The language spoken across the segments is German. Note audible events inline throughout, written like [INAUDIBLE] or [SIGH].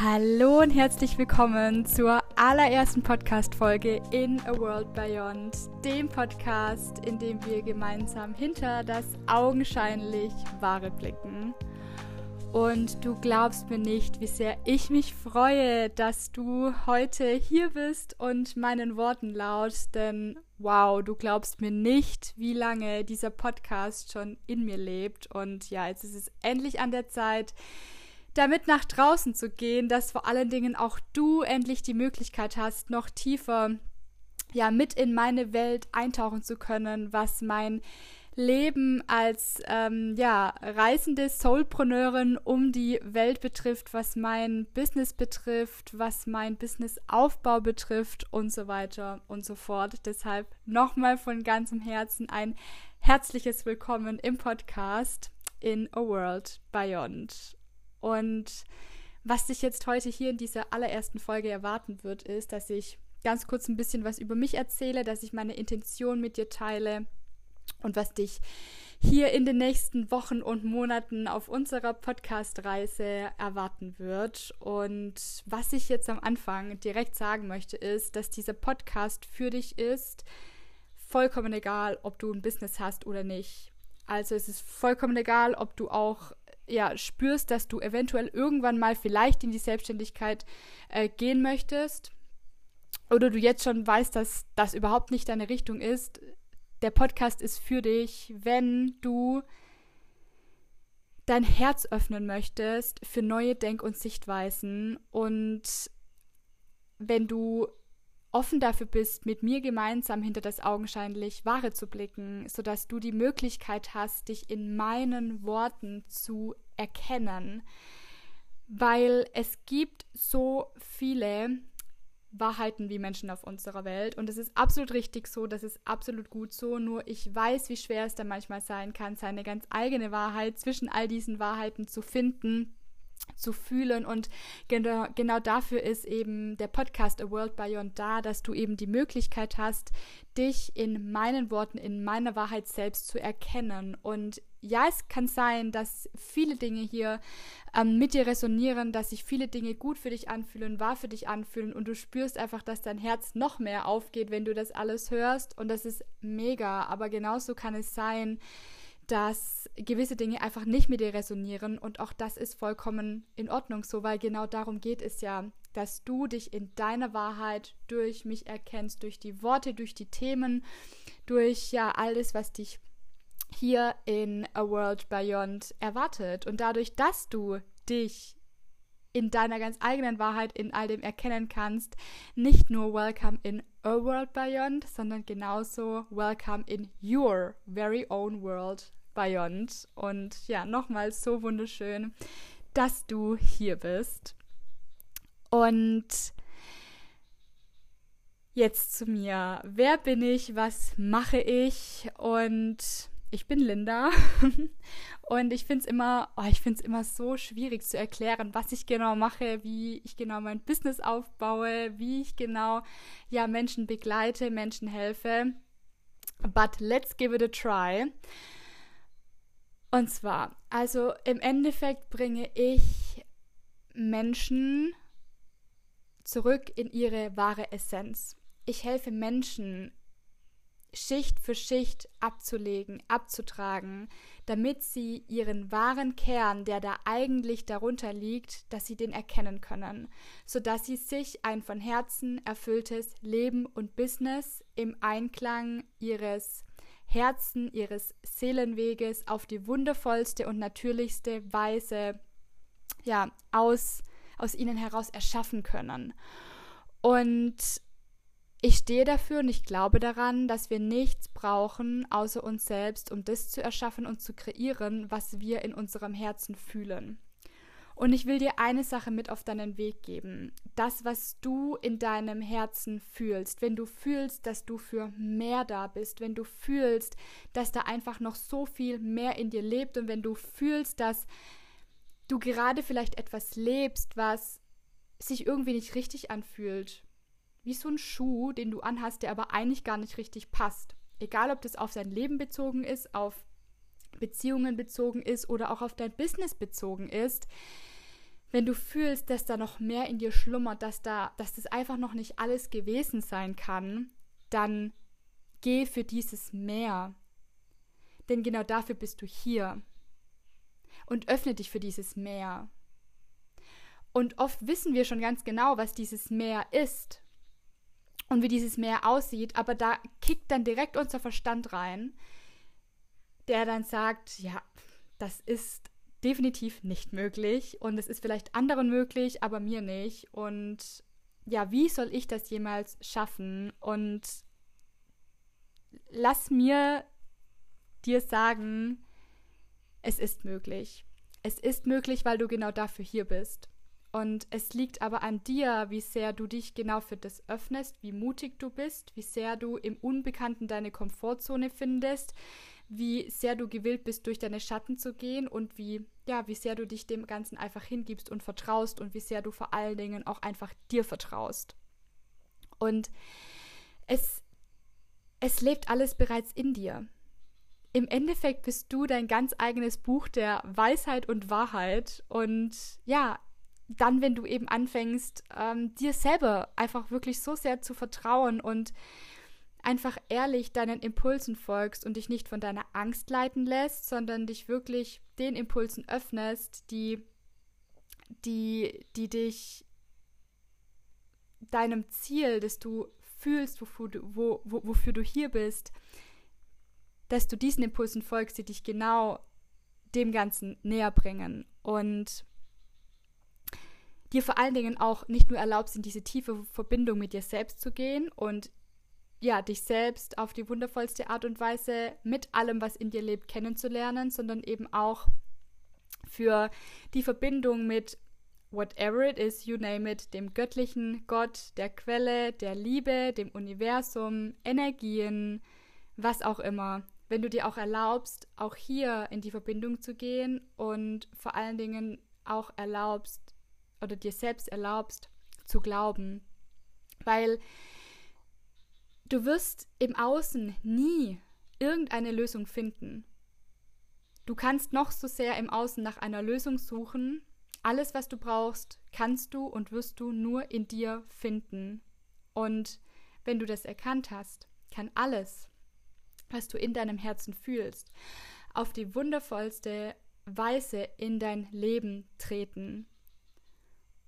Hallo und herzlich willkommen zur allerersten Podcast-Folge in A World Beyond, dem Podcast, in dem wir gemeinsam hinter das augenscheinlich Wahre blicken. Und du glaubst mir nicht, wie sehr ich mich freue, dass du heute hier bist und meinen Worten laut, denn wow, du glaubst mir nicht, wie lange dieser Podcast schon in mir lebt. Und ja, jetzt ist es endlich an der Zeit, damit nach draußen zu gehen, dass vor allen Dingen auch du endlich die Möglichkeit hast, noch tiefer ja mit in meine Welt eintauchen zu können, was mein Leben als ähm, ja reisende Soulpreneurin um die Welt betrifft, was mein Business betrifft, was mein Businessaufbau betrifft und so weiter und so fort. Deshalb nochmal von ganzem Herzen ein herzliches Willkommen im Podcast in a World Beyond. Und was dich jetzt heute hier in dieser allerersten Folge erwarten wird, ist, dass ich ganz kurz ein bisschen was über mich erzähle, dass ich meine Intention mit dir teile und was dich hier in den nächsten Wochen und Monaten auf unserer Podcast-Reise erwarten wird. Und was ich jetzt am Anfang direkt sagen möchte, ist, dass dieser Podcast für dich ist, vollkommen egal, ob du ein Business hast oder nicht. Also es ist vollkommen egal, ob du auch ja, spürst, dass du eventuell irgendwann mal vielleicht in die Selbstständigkeit äh, gehen möchtest oder du jetzt schon weißt, dass das überhaupt nicht deine Richtung ist, der Podcast ist für dich, wenn du dein Herz öffnen möchtest für neue Denk- und Sichtweisen und wenn du offen dafür bist, mit mir gemeinsam hinter das augenscheinlich Wahre zu blicken, sodass du die Möglichkeit hast, dich in meinen Worten zu erkennen. Weil es gibt so viele Wahrheiten wie Menschen auf unserer Welt. Und es ist absolut richtig so, das ist absolut gut so. Nur ich weiß, wie schwer es da manchmal sein kann, seine ganz eigene Wahrheit zwischen all diesen Wahrheiten zu finden zu fühlen. Und genau, genau dafür ist eben der Podcast A World Beyond da, dass du eben die Möglichkeit hast, dich in meinen Worten, in meiner Wahrheit selbst zu erkennen. Und ja, es kann sein, dass viele Dinge hier ähm, mit dir resonieren, dass sich viele Dinge gut für dich anfühlen, wahr für dich anfühlen und du spürst einfach, dass dein Herz noch mehr aufgeht, wenn du das alles hörst. Und das ist mega. Aber genauso kann es sein, dass gewisse Dinge einfach nicht mit dir resonieren und auch das ist vollkommen in Ordnung so, weil genau darum geht es ja, dass du dich in deiner Wahrheit durch mich erkennst, durch die Worte, durch die Themen, durch ja alles, was dich hier in A World Beyond erwartet. Und dadurch, dass du dich in deiner ganz eigenen Wahrheit in all dem erkennen kannst, nicht nur Welcome in a World Beyond, sondern genauso Welcome in your very own world Beyond. Und ja, nochmal so wunderschön, dass du hier bist. Und jetzt zu mir. Wer bin ich? Was mache ich? Und ich bin Linda. [LAUGHS] Und ich finde es immer, oh, immer so schwierig zu erklären, was ich genau mache, wie ich genau mein Business aufbaue, wie ich genau ja Menschen begleite, Menschen helfe. But let's give it a try. Und zwar, also im Endeffekt bringe ich Menschen zurück in ihre wahre Essenz. Ich helfe Menschen, Schicht für Schicht abzulegen, abzutragen, damit sie ihren wahren Kern, der da eigentlich darunter liegt, dass sie den erkennen können, sodass sie sich ein von Herzen erfülltes Leben und Business im Einklang ihres Herzen ihres Seelenweges auf die wundervollste und natürlichste Weise ja, aus, aus ihnen heraus erschaffen können. Und ich stehe dafür und ich glaube daran, dass wir nichts brauchen außer uns selbst, um das zu erschaffen und zu kreieren, was wir in unserem Herzen fühlen. Und ich will dir eine Sache mit auf deinen Weg geben. Das, was du in deinem Herzen fühlst, wenn du fühlst, dass du für mehr da bist, wenn du fühlst, dass da einfach noch so viel mehr in dir lebt und wenn du fühlst, dass du gerade vielleicht etwas lebst, was sich irgendwie nicht richtig anfühlt. Wie so ein Schuh, den du anhast, der aber eigentlich gar nicht richtig passt. Egal, ob das auf dein Leben bezogen ist, auf Beziehungen bezogen ist oder auch auf dein Business bezogen ist wenn du fühlst, dass da noch mehr in dir schlummert, dass da, dass das einfach noch nicht alles gewesen sein kann, dann geh für dieses Meer. Denn genau dafür bist du hier. Und öffne dich für dieses Meer. Und oft wissen wir schon ganz genau, was dieses Meer ist und wie dieses Meer aussieht, aber da kickt dann direkt unser Verstand rein, der dann sagt, ja, das ist definitiv nicht möglich und es ist vielleicht anderen möglich, aber mir nicht. Und ja, wie soll ich das jemals schaffen? Und lass mir dir sagen, es ist möglich. Es ist möglich, weil du genau dafür hier bist. Und es liegt aber an dir, wie sehr du dich genau für das öffnest, wie mutig du bist, wie sehr du im Unbekannten deine Komfortzone findest, wie sehr du gewillt bist, durch deine Schatten zu gehen und wie, ja, wie sehr du dich dem Ganzen einfach hingibst und vertraust und wie sehr du vor allen Dingen auch einfach dir vertraust. Und es, es lebt alles bereits in dir. Im Endeffekt bist du dein ganz eigenes Buch der Weisheit und Wahrheit. Und ja, dann, wenn du eben anfängst, ähm, dir selber einfach wirklich so sehr zu vertrauen und einfach ehrlich deinen Impulsen folgst und dich nicht von deiner Angst leiten lässt, sondern dich wirklich den Impulsen öffnest, die, die, die dich deinem Ziel, das du fühlst, wofür du, wo, wo, wofür du hier bist, dass du diesen Impulsen folgst, die dich genau dem Ganzen näher bringen. Und dir vor allen Dingen auch nicht nur erlaubst, in diese tiefe Verbindung mit dir selbst zu gehen und ja, dich selbst auf die wundervollste Art und Weise mit allem, was in dir lebt, kennenzulernen, sondern eben auch für die Verbindung mit whatever it is, you name it, dem göttlichen Gott, der Quelle, der Liebe, dem Universum, Energien, was auch immer. Wenn du dir auch erlaubst, auch hier in die Verbindung zu gehen und vor allen Dingen auch erlaubst oder dir selbst erlaubst zu glauben. Weil Du wirst im Außen nie irgendeine Lösung finden. Du kannst noch so sehr im Außen nach einer Lösung suchen. Alles, was du brauchst, kannst du und wirst du nur in dir finden. Und wenn du das erkannt hast, kann alles, was du in deinem Herzen fühlst, auf die wundervollste Weise in dein Leben treten.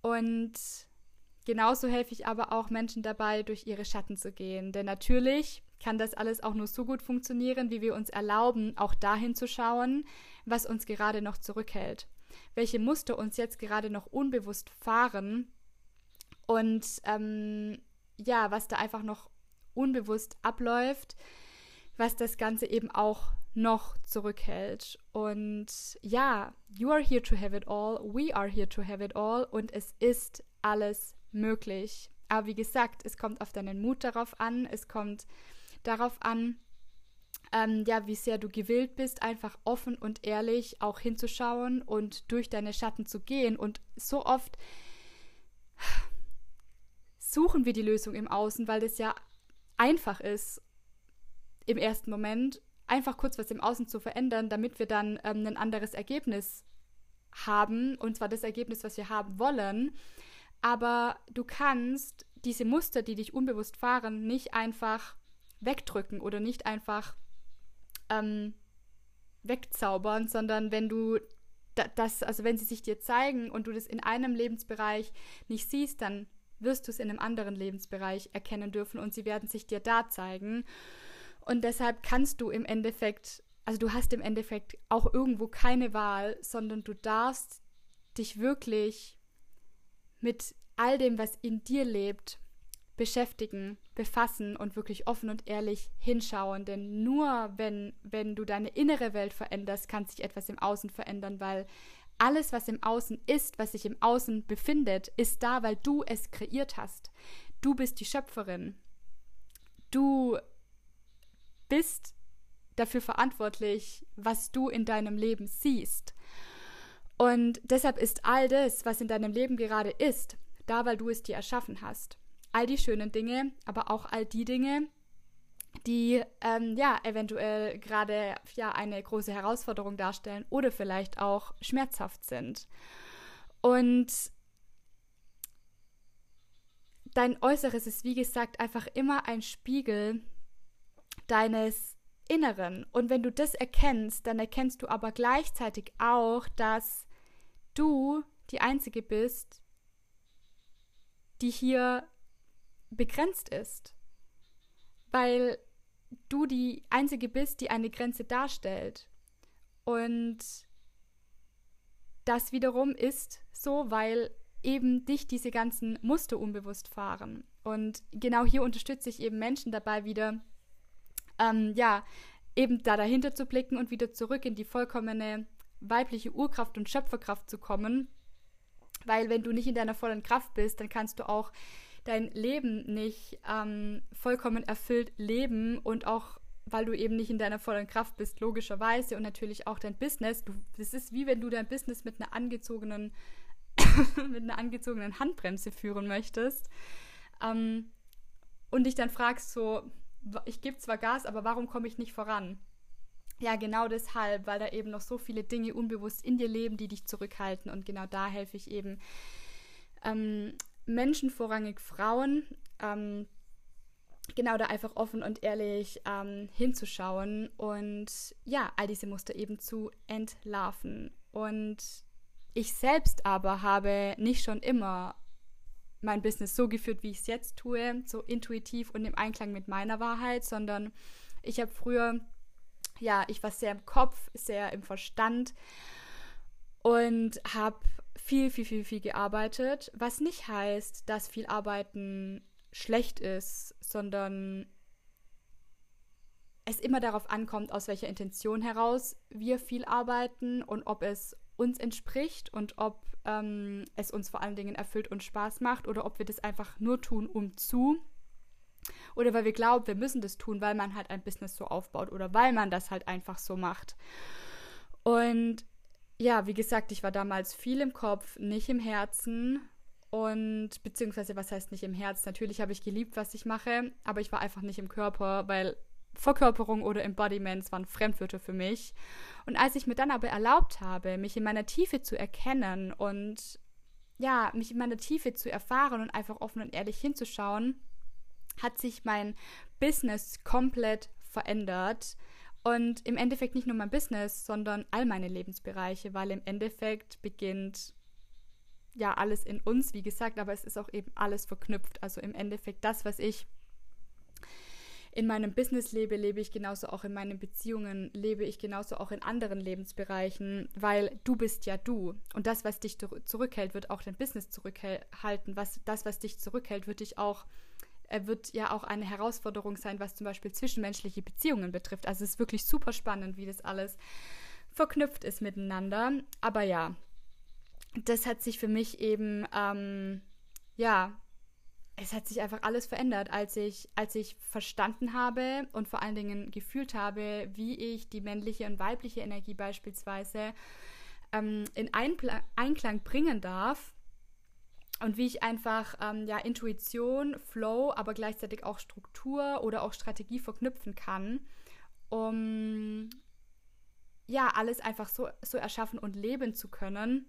Und Genauso helfe ich aber auch Menschen dabei, durch ihre Schatten zu gehen. Denn natürlich kann das alles auch nur so gut funktionieren, wie wir uns erlauben, auch dahin zu schauen, was uns gerade noch zurückhält. Welche Muster uns jetzt gerade noch unbewusst fahren und ähm, ja, was da einfach noch unbewusst abläuft, was das Ganze eben auch noch zurückhält. Und ja, you are here to have it all, we are here to have it all und es ist alles möglich. Aber wie gesagt, es kommt auf deinen Mut darauf an, es kommt darauf an, ähm, ja, wie sehr du gewillt bist, einfach offen und ehrlich auch hinzuschauen und durch deine Schatten zu gehen. Und so oft suchen wir die Lösung im Außen, weil das ja einfach ist im ersten Moment, einfach kurz was im Außen zu verändern, damit wir dann ähm, ein anderes Ergebnis haben, und zwar das Ergebnis, was wir haben wollen. Aber du kannst diese Muster, die dich unbewusst fahren, nicht einfach wegdrücken oder nicht einfach ähm, wegzaubern, sondern wenn du das, also wenn sie sich dir zeigen und du das in einem Lebensbereich nicht siehst, dann wirst du es in einem anderen Lebensbereich erkennen dürfen und sie werden sich dir da zeigen. Und deshalb kannst du im Endeffekt, also du hast im Endeffekt auch irgendwo keine Wahl, sondern du darfst dich wirklich mit all dem, was in dir lebt, beschäftigen, befassen und wirklich offen und ehrlich hinschauen. Denn nur wenn, wenn du deine innere Welt veränderst, kann sich etwas im Außen verändern, weil alles, was im Außen ist, was sich im Außen befindet, ist da, weil du es kreiert hast. Du bist die Schöpferin. Du bist dafür verantwortlich, was du in deinem Leben siehst. Und deshalb ist all das, was in deinem Leben gerade ist, da, weil du es dir erschaffen hast. All die schönen Dinge, aber auch all die Dinge, die ähm, ja eventuell gerade ja eine große Herausforderung darstellen oder vielleicht auch schmerzhaft sind. Und dein Äußeres ist, wie gesagt, einfach immer ein Spiegel deines Inneren. Und wenn du das erkennst, dann erkennst du aber gleichzeitig auch, dass du die Einzige bist, die hier begrenzt ist. Weil du die Einzige bist, die eine Grenze darstellt. Und das wiederum ist so, weil eben dich diese ganzen Muster unbewusst fahren. Und genau hier unterstütze ich eben Menschen dabei wieder, ähm, ja, eben da dahinter zu blicken und wieder zurück in die vollkommene weibliche Urkraft und Schöpferkraft zu kommen. Weil wenn du nicht in deiner vollen Kraft bist, dann kannst du auch dein Leben nicht ähm, vollkommen erfüllt leben und auch weil du eben nicht in deiner vollen Kraft bist, logischerweise und natürlich auch dein Business. Du, das ist wie wenn du dein Business mit einer angezogenen [LAUGHS] mit einer angezogenen Handbremse führen möchtest ähm, und dich dann fragst so, ich gebe zwar Gas, aber warum komme ich nicht voran? Ja, genau deshalb, weil da eben noch so viele Dinge unbewusst in dir leben, die dich zurückhalten. Und genau da helfe ich eben ähm, Menschen, vorrangig Frauen, ähm, genau da einfach offen und ehrlich ähm, hinzuschauen und ja, all diese Muster eben zu entlarven. Und ich selbst aber habe nicht schon immer mein Business so geführt, wie ich es jetzt tue, so intuitiv und im Einklang mit meiner Wahrheit, sondern ich habe früher, ja, ich war sehr im Kopf, sehr im Verstand und habe viel, viel, viel, viel gearbeitet, was nicht heißt, dass viel Arbeiten schlecht ist, sondern es immer darauf ankommt, aus welcher Intention heraus wir viel arbeiten und ob es uns entspricht und ob ähm, es uns vor allen Dingen erfüllt und Spaß macht oder ob wir das einfach nur tun, um zu. Oder weil wir glauben, wir müssen das tun, weil man halt ein Business so aufbaut oder weil man das halt einfach so macht. Und ja, wie gesagt, ich war damals viel im Kopf, nicht im Herzen. Und beziehungsweise, was heißt nicht im Herz? Natürlich habe ich geliebt, was ich mache, aber ich war einfach nicht im Körper, weil Verkörperung oder Embodiments waren Fremdwörter für mich. Und als ich mir dann aber erlaubt habe, mich in meiner Tiefe zu erkennen und ja, mich in meiner Tiefe zu erfahren und einfach offen und ehrlich hinzuschauen, hat sich mein Business komplett verändert. Und im Endeffekt nicht nur mein Business, sondern all meine Lebensbereiche, weil im Endeffekt beginnt ja alles in uns, wie gesagt, aber es ist auch eben alles verknüpft. Also im Endeffekt das, was ich in meinem Business lebe, lebe ich genauso auch in meinen Beziehungen, lebe ich genauso auch in anderen Lebensbereichen, weil du bist ja du. Und das, was dich zurückhält, wird auch dein Business zurückhalten. Was, das, was dich zurückhält, wird dich auch äh, wird ja auch eine Herausforderung sein, was zum Beispiel zwischenmenschliche Beziehungen betrifft. Also es ist wirklich super spannend, wie das alles verknüpft ist miteinander. Aber ja, das hat sich für mich eben, ähm, ja, es hat sich einfach alles verändert, als ich, als ich verstanden habe und vor allen Dingen gefühlt habe, wie ich die männliche und weibliche Energie beispielsweise ähm, in Einpla Einklang bringen darf und wie ich einfach ähm, ja Intuition, Flow, aber gleichzeitig auch Struktur oder auch Strategie verknüpfen kann, um ja alles einfach so, so erschaffen und leben zu können,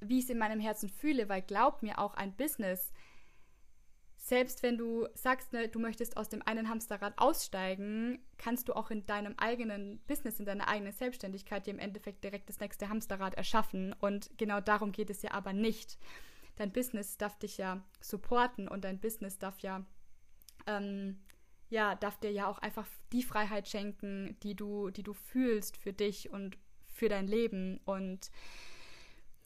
wie ich es in meinem Herzen fühle, weil glaub mir auch ein Business selbst wenn du sagst, ne, du möchtest aus dem einen Hamsterrad aussteigen, kannst du auch in deinem eigenen Business, in deiner eigenen Selbstständigkeit dir im Endeffekt direkt das nächste Hamsterrad erschaffen. Und genau darum geht es ja aber nicht. Dein Business darf dich ja supporten und dein Business darf ja, ähm, ja, darf dir ja auch einfach die Freiheit schenken, die du, die du fühlst für dich und für dein Leben. Und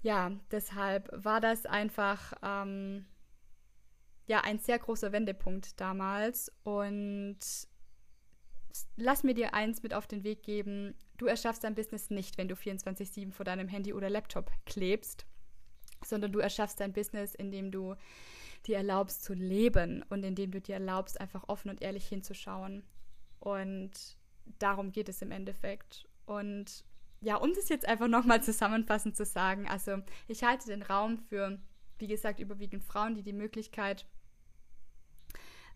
ja, deshalb war das einfach. Ähm, ja ein sehr großer Wendepunkt damals. Und lass mir dir eins mit auf den Weg geben. Du erschaffst dein Business nicht, wenn du 24-7 vor deinem Handy oder Laptop klebst, sondern du erschaffst dein Business, indem du dir erlaubst zu leben und indem du dir erlaubst, einfach offen und ehrlich hinzuschauen. Und darum geht es im Endeffekt. Und ja, um das jetzt einfach nochmal zusammenfassend zu sagen, also ich halte den Raum für wie gesagt, überwiegend Frauen, die die Möglichkeit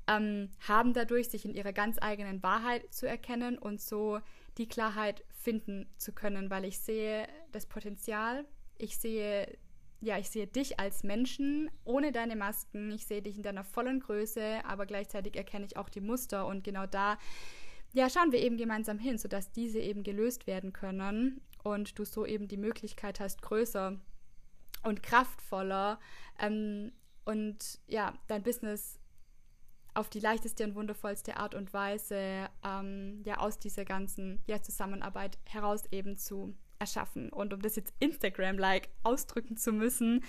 ähm, haben dadurch, sich in ihrer ganz eigenen Wahrheit zu erkennen und so die Klarheit finden zu können, weil ich sehe das Potenzial, ich sehe ja, ich sehe dich als Menschen ohne deine Masken. Ich sehe dich in deiner vollen Größe, aber gleichzeitig erkenne ich auch die Muster und genau da ja, schauen wir eben gemeinsam hin, sodass diese eben gelöst werden können und du so eben die Möglichkeit hast, größer und kraftvoller ähm, und ja, dein Business auf die leichteste und wundervollste Art und Weise ähm, ja aus dieser ganzen ja, Zusammenarbeit heraus eben zu erschaffen. Und um das jetzt Instagram-like ausdrücken zu müssen,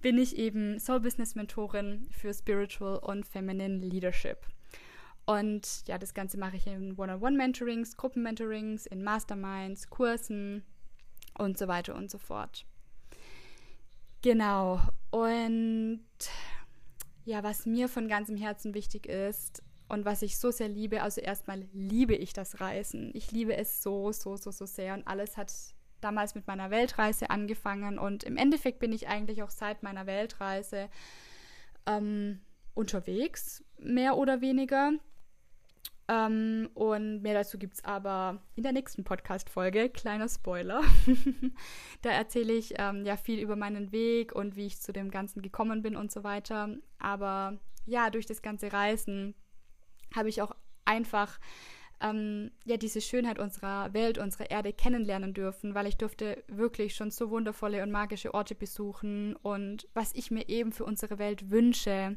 bin ich eben Soul Business Mentorin für Spiritual und Feminine Leadership. Und ja, das Ganze mache ich in One-on-One-Mentorings, Gruppenmentorings, in Masterminds, Kursen und so weiter und so fort. Genau. Und ja, was mir von ganzem Herzen wichtig ist und was ich so sehr liebe, also erstmal liebe ich das Reisen. Ich liebe es so, so, so, so sehr und alles hat damals mit meiner Weltreise angefangen und im Endeffekt bin ich eigentlich auch seit meiner Weltreise ähm, unterwegs, mehr oder weniger. Ähm, und mehr dazu gibt es aber in der nächsten Podcast-Folge. Kleiner Spoiler. [LAUGHS] da erzähle ich ähm, ja viel über meinen Weg und wie ich zu dem Ganzen gekommen bin und so weiter. Aber ja, durch das ganze Reisen habe ich auch einfach ähm, ja diese Schönheit unserer Welt, unserer Erde kennenlernen dürfen, weil ich durfte wirklich schon so wundervolle und magische Orte besuchen und was ich mir eben für unsere Welt wünsche,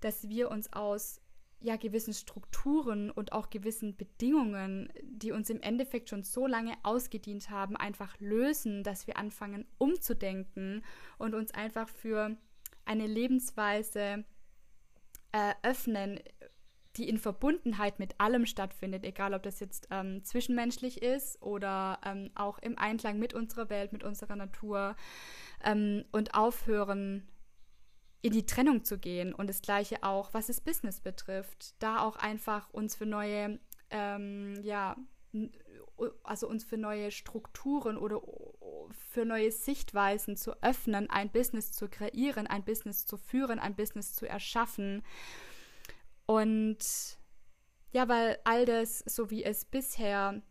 dass wir uns aus ja gewissen Strukturen und auch gewissen Bedingungen, die uns im Endeffekt schon so lange ausgedient haben, einfach lösen, dass wir anfangen umzudenken und uns einfach für eine Lebensweise äh, öffnen, die in Verbundenheit mit allem stattfindet, egal ob das jetzt ähm, zwischenmenschlich ist oder ähm, auch im Einklang mit unserer Welt, mit unserer Natur ähm, und aufhören, in die Trennung zu gehen. Und das gleiche auch, was das Business betrifft, da auch einfach uns für neue, ähm, ja, also uns für neue Strukturen oder für neue Sichtweisen zu öffnen, ein Business zu kreieren, ein Business zu führen, ein Business zu erschaffen und ja, weil all das, so wie es bisher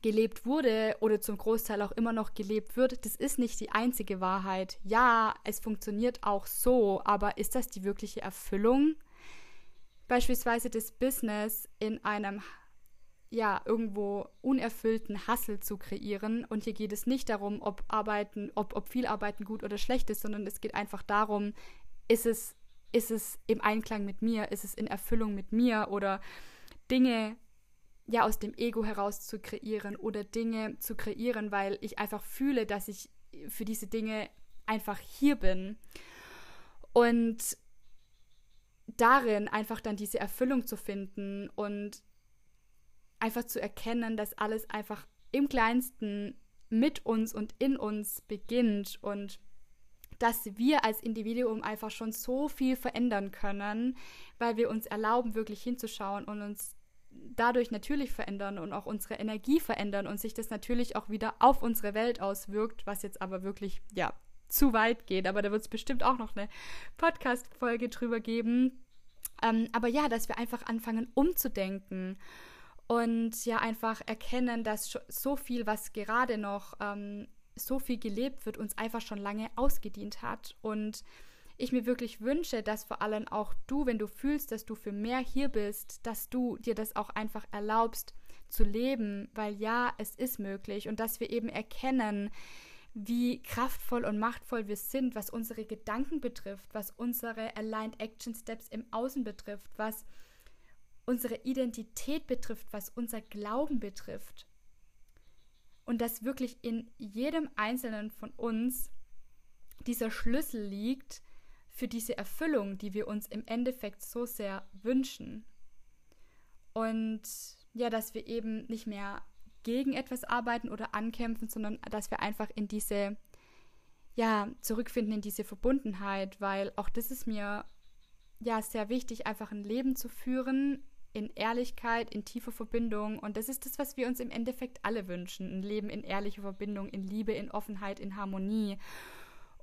gelebt wurde oder zum Großteil auch immer noch gelebt wird, das ist nicht die einzige Wahrheit. Ja, es funktioniert auch so, aber ist das die wirkliche Erfüllung? Beispielsweise das Business in einem ja, irgendwo unerfüllten Hassel zu kreieren. Und hier geht es nicht darum, ob Arbeiten, ob, ob viel Arbeiten gut oder schlecht ist, sondern es geht einfach darum, ist es ist es im Einklang mit mir, ist es in Erfüllung mit mir oder Dinge ja aus dem Ego heraus zu kreieren oder Dinge zu kreieren, weil ich einfach fühle, dass ich für diese Dinge einfach hier bin. Und darin einfach dann diese Erfüllung zu finden und einfach zu erkennen, dass alles einfach im kleinsten mit uns und in uns beginnt und dass wir als Individuum einfach schon so viel verändern können, weil wir uns erlauben, wirklich hinzuschauen und uns dadurch natürlich verändern und auch unsere Energie verändern und sich das natürlich auch wieder auf unsere Welt auswirkt, was jetzt aber wirklich, ja, zu weit geht. Aber da wird es bestimmt auch noch eine Podcast-Folge drüber geben. Ähm, aber ja, dass wir einfach anfangen umzudenken und ja einfach erkennen, dass so viel, was gerade noch ähm, so viel gelebt wird, uns einfach schon lange ausgedient hat. Und ich mir wirklich wünsche, dass vor allem auch du, wenn du fühlst, dass du für mehr hier bist, dass du dir das auch einfach erlaubst zu leben, weil ja, es ist möglich und dass wir eben erkennen, wie kraftvoll und machtvoll wir sind, was unsere Gedanken betrifft, was unsere Aligned Action Steps im Außen betrifft, was unsere Identität betrifft, was unser Glauben betrifft. Und dass wirklich in jedem einzelnen von uns dieser Schlüssel liegt für diese Erfüllung, die wir uns im Endeffekt so sehr wünschen. Und ja, dass wir eben nicht mehr gegen etwas arbeiten oder ankämpfen, sondern dass wir einfach in diese, ja, zurückfinden in diese Verbundenheit, weil auch das ist mir ja sehr wichtig, einfach ein Leben zu führen, in Ehrlichkeit, in tiefer Verbindung. Und das ist das, was wir uns im Endeffekt alle wünschen. Ein Leben in ehrlicher Verbindung, in Liebe, in Offenheit, in Harmonie.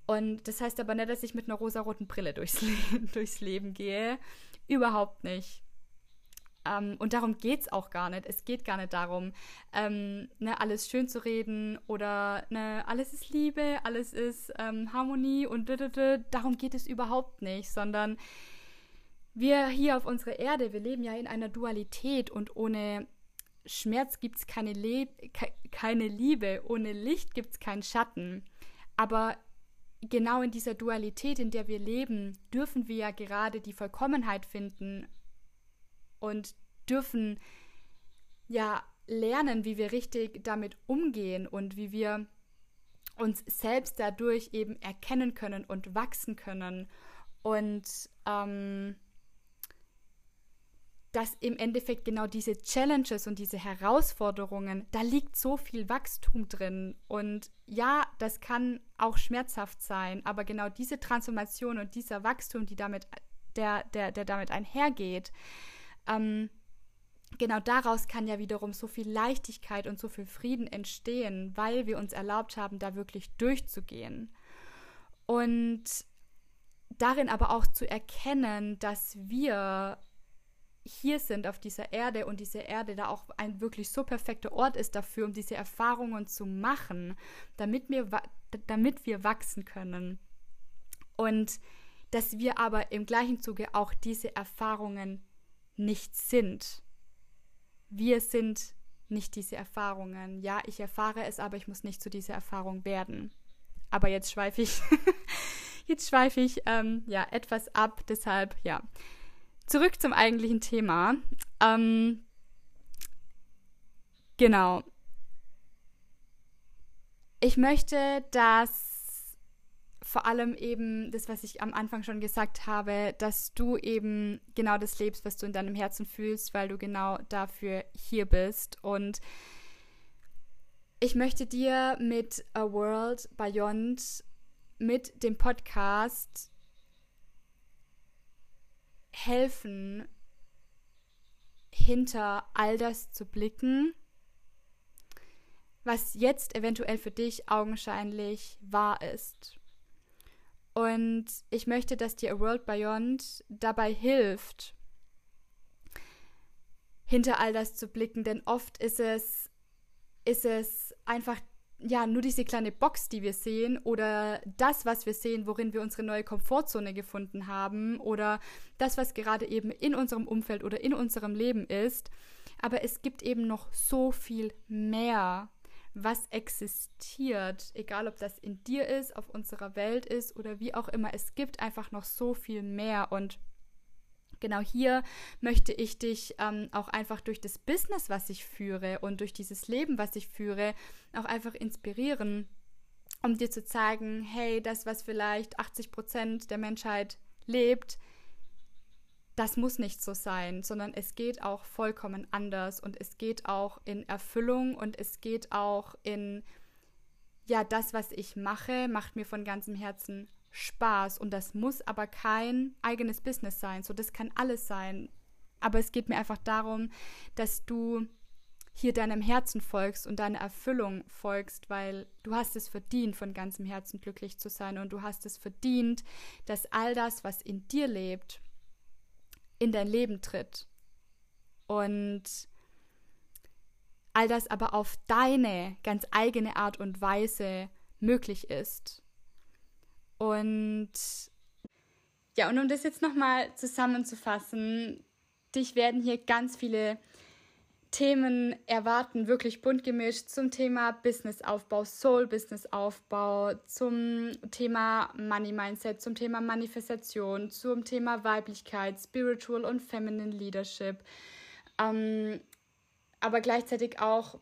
Und das heißt aber nicht, dass ich mit einer rosaroten Brille durchs, Le [LAUGHS] durchs Leben gehe. Überhaupt nicht. Ähm, und darum geht es auch gar nicht. Es geht gar nicht darum, ähm, ne, alles schön zu reden oder ne, alles ist Liebe, alles ist ähm, Harmonie und darum geht es überhaupt nicht, sondern wir hier auf unserer Erde, wir leben ja in einer Dualität und ohne Schmerz gibt es keine, keine Liebe, ohne Licht gibt es keinen Schatten. Aber genau in dieser Dualität, in der wir leben, dürfen wir ja gerade die Vollkommenheit finden und dürfen ja lernen, wie wir richtig damit umgehen und wie wir uns selbst dadurch eben erkennen können und wachsen können. Und ähm, dass im Endeffekt genau diese Challenges und diese Herausforderungen, da liegt so viel Wachstum drin. Und ja, das kann auch schmerzhaft sein, aber genau diese Transformation und dieser Wachstum, die damit, der, der, der damit einhergeht, ähm, genau daraus kann ja wiederum so viel Leichtigkeit und so viel Frieden entstehen, weil wir uns erlaubt haben, da wirklich durchzugehen. Und darin aber auch zu erkennen, dass wir hier sind auf dieser Erde und diese Erde da auch ein wirklich so perfekter Ort ist dafür, um diese Erfahrungen zu machen, damit wir, damit wir wachsen können. Und dass wir aber im gleichen Zuge auch diese Erfahrungen nicht sind. Wir sind nicht diese Erfahrungen. Ja, ich erfahre es, aber ich muss nicht zu dieser Erfahrung werden. Aber jetzt schweife ich, [LAUGHS] jetzt schweife ich ähm, ja etwas ab. Deshalb ja, zurück zum eigentlichen Thema. Ähm, genau. Ich möchte, dass vor allem eben das, was ich am Anfang schon gesagt habe, dass du eben genau das lebst, was du in deinem Herzen fühlst, weil du genau dafür hier bist. Und ich möchte dir mit A World Beyond, mit dem Podcast helfen, hinter all das zu blicken, was jetzt eventuell für dich augenscheinlich wahr ist. Und ich möchte, dass dir A World Beyond dabei hilft, hinter all das zu blicken, denn oft ist es, ist es einfach ja, nur diese kleine Box, die wir sehen oder das, was wir sehen, worin wir unsere neue Komfortzone gefunden haben oder das, was gerade eben in unserem Umfeld oder in unserem Leben ist. Aber es gibt eben noch so viel mehr, was existiert, egal ob das in dir ist, auf unserer Welt ist oder wie auch immer. Es gibt einfach noch so viel mehr und genau hier möchte ich dich ähm, auch einfach durch das Business, was ich führe und durch dieses Leben, was ich führe, auch einfach inspirieren, um dir zu zeigen, hey, das, was vielleicht 80 Prozent der Menschheit lebt, das muss nicht so sein, sondern es geht auch vollkommen anders und es geht auch in Erfüllung und es geht auch in, ja, das, was ich mache, macht mir von ganzem Herzen Spaß und das muss aber kein eigenes Business sein. So, das kann alles sein. Aber es geht mir einfach darum, dass du hier deinem Herzen folgst und deiner Erfüllung folgst, weil du hast es verdient, von ganzem Herzen glücklich zu sein und du hast es verdient, dass all das, was in dir lebt, in dein Leben tritt. Und all das aber auf deine ganz eigene Art und Weise möglich ist. Und ja, und um das jetzt nochmal zusammenzufassen, dich werden hier ganz viele Themen erwarten, wirklich bunt gemischt zum Thema Businessaufbau, Soul-Businessaufbau, zum Thema Money Mindset, zum Thema Manifestation, zum Thema Weiblichkeit, Spiritual und Feminine Leadership. Ähm, aber gleichzeitig auch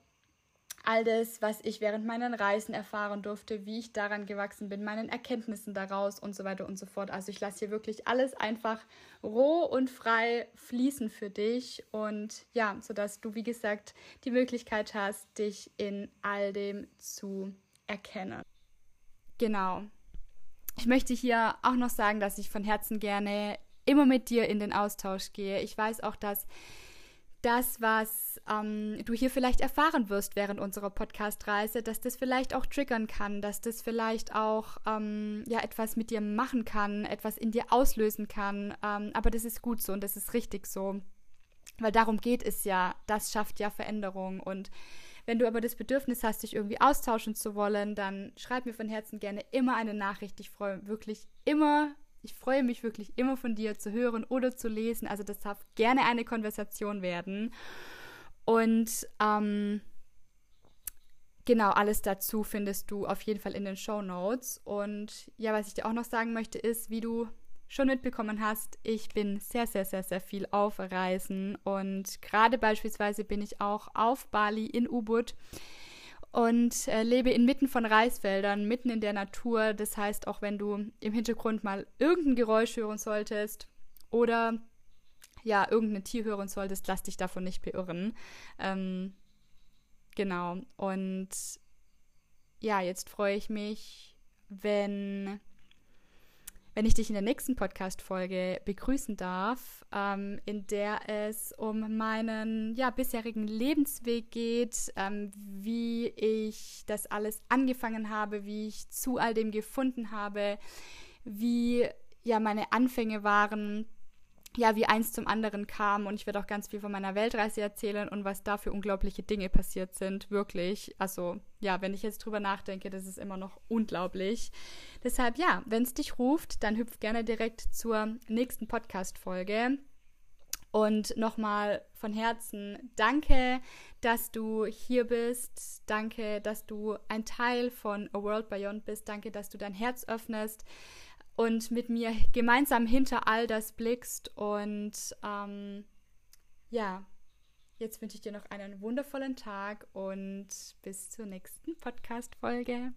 all das, was ich während meinen Reisen erfahren durfte, wie ich daran gewachsen bin, meinen Erkenntnissen daraus und so weiter und so fort. Also ich lasse hier wirklich alles einfach roh und frei fließen für dich und ja, sodass du, wie gesagt, die Möglichkeit hast, dich in all dem zu erkennen. Genau. Ich möchte hier auch noch sagen, dass ich von Herzen gerne immer mit dir in den Austausch gehe. Ich weiß auch, dass das, was ähm, du hier vielleicht erfahren wirst während unserer Podcast-Reise, dass das vielleicht auch triggern kann, dass das vielleicht auch ähm, ja etwas mit dir machen kann, etwas in dir auslösen kann. Ähm, aber das ist gut so und das ist richtig so. Weil darum geht es ja. Das schafft ja Veränderung. Und wenn du aber das Bedürfnis hast, dich irgendwie austauschen zu wollen, dann schreib mir von Herzen gerne immer eine Nachricht. Ich freue mich wirklich immer, ich freue mich wirklich immer von dir zu hören oder zu lesen. Also das darf gerne eine Konversation werden. Und ähm, genau, alles dazu findest du auf jeden Fall in den Show Notes. Und ja, was ich dir auch noch sagen möchte, ist, wie du schon mitbekommen hast, ich bin sehr, sehr, sehr, sehr viel auf Reisen und gerade beispielsweise bin ich auch auf Bali in Ubud und äh, lebe inmitten von Reisfeldern, mitten in der Natur. Das heißt, auch wenn du im Hintergrund mal irgendein Geräusch hören solltest oder ja, irgendein Tier hören solltest, lass dich davon nicht beirren. Ähm, genau. Und ja, jetzt freue ich mich, wenn wenn ich dich in der nächsten Podcast-Folge begrüßen darf, ähm, in der es um meinen ja, bisherigen Lebensweg geht, ähm, wie ich das alles angefangen habe, wie ich zu all dem gefunden habe, wie ja meine Anfänge waren, ja, wie eins zum anderen kam und ich werde auch ganz viel von meiner Weltreise erzählen und was da für unglaubliche Dinge passiert sind, wirklich. Also, ja, wenn ich jetzt drüber nachdenke, das ist immer noch unglaublich. Deshalb, ja, wenn es dich ruft, dann hüpf gerne direkt zur nächsten Podcast-Folge. Und nochmal von Herzen danke, dass du hier bist. Danke, dass du ein Teil von A World Beyond bist. Danke, dass du dein Herz öffnest und mit mir gemeinsam hinter all das blickst. Und ähm, ja, jetzt wünsche ich dir noch einen wundervollen Tag und bis zur nächsten Podcast-Folge.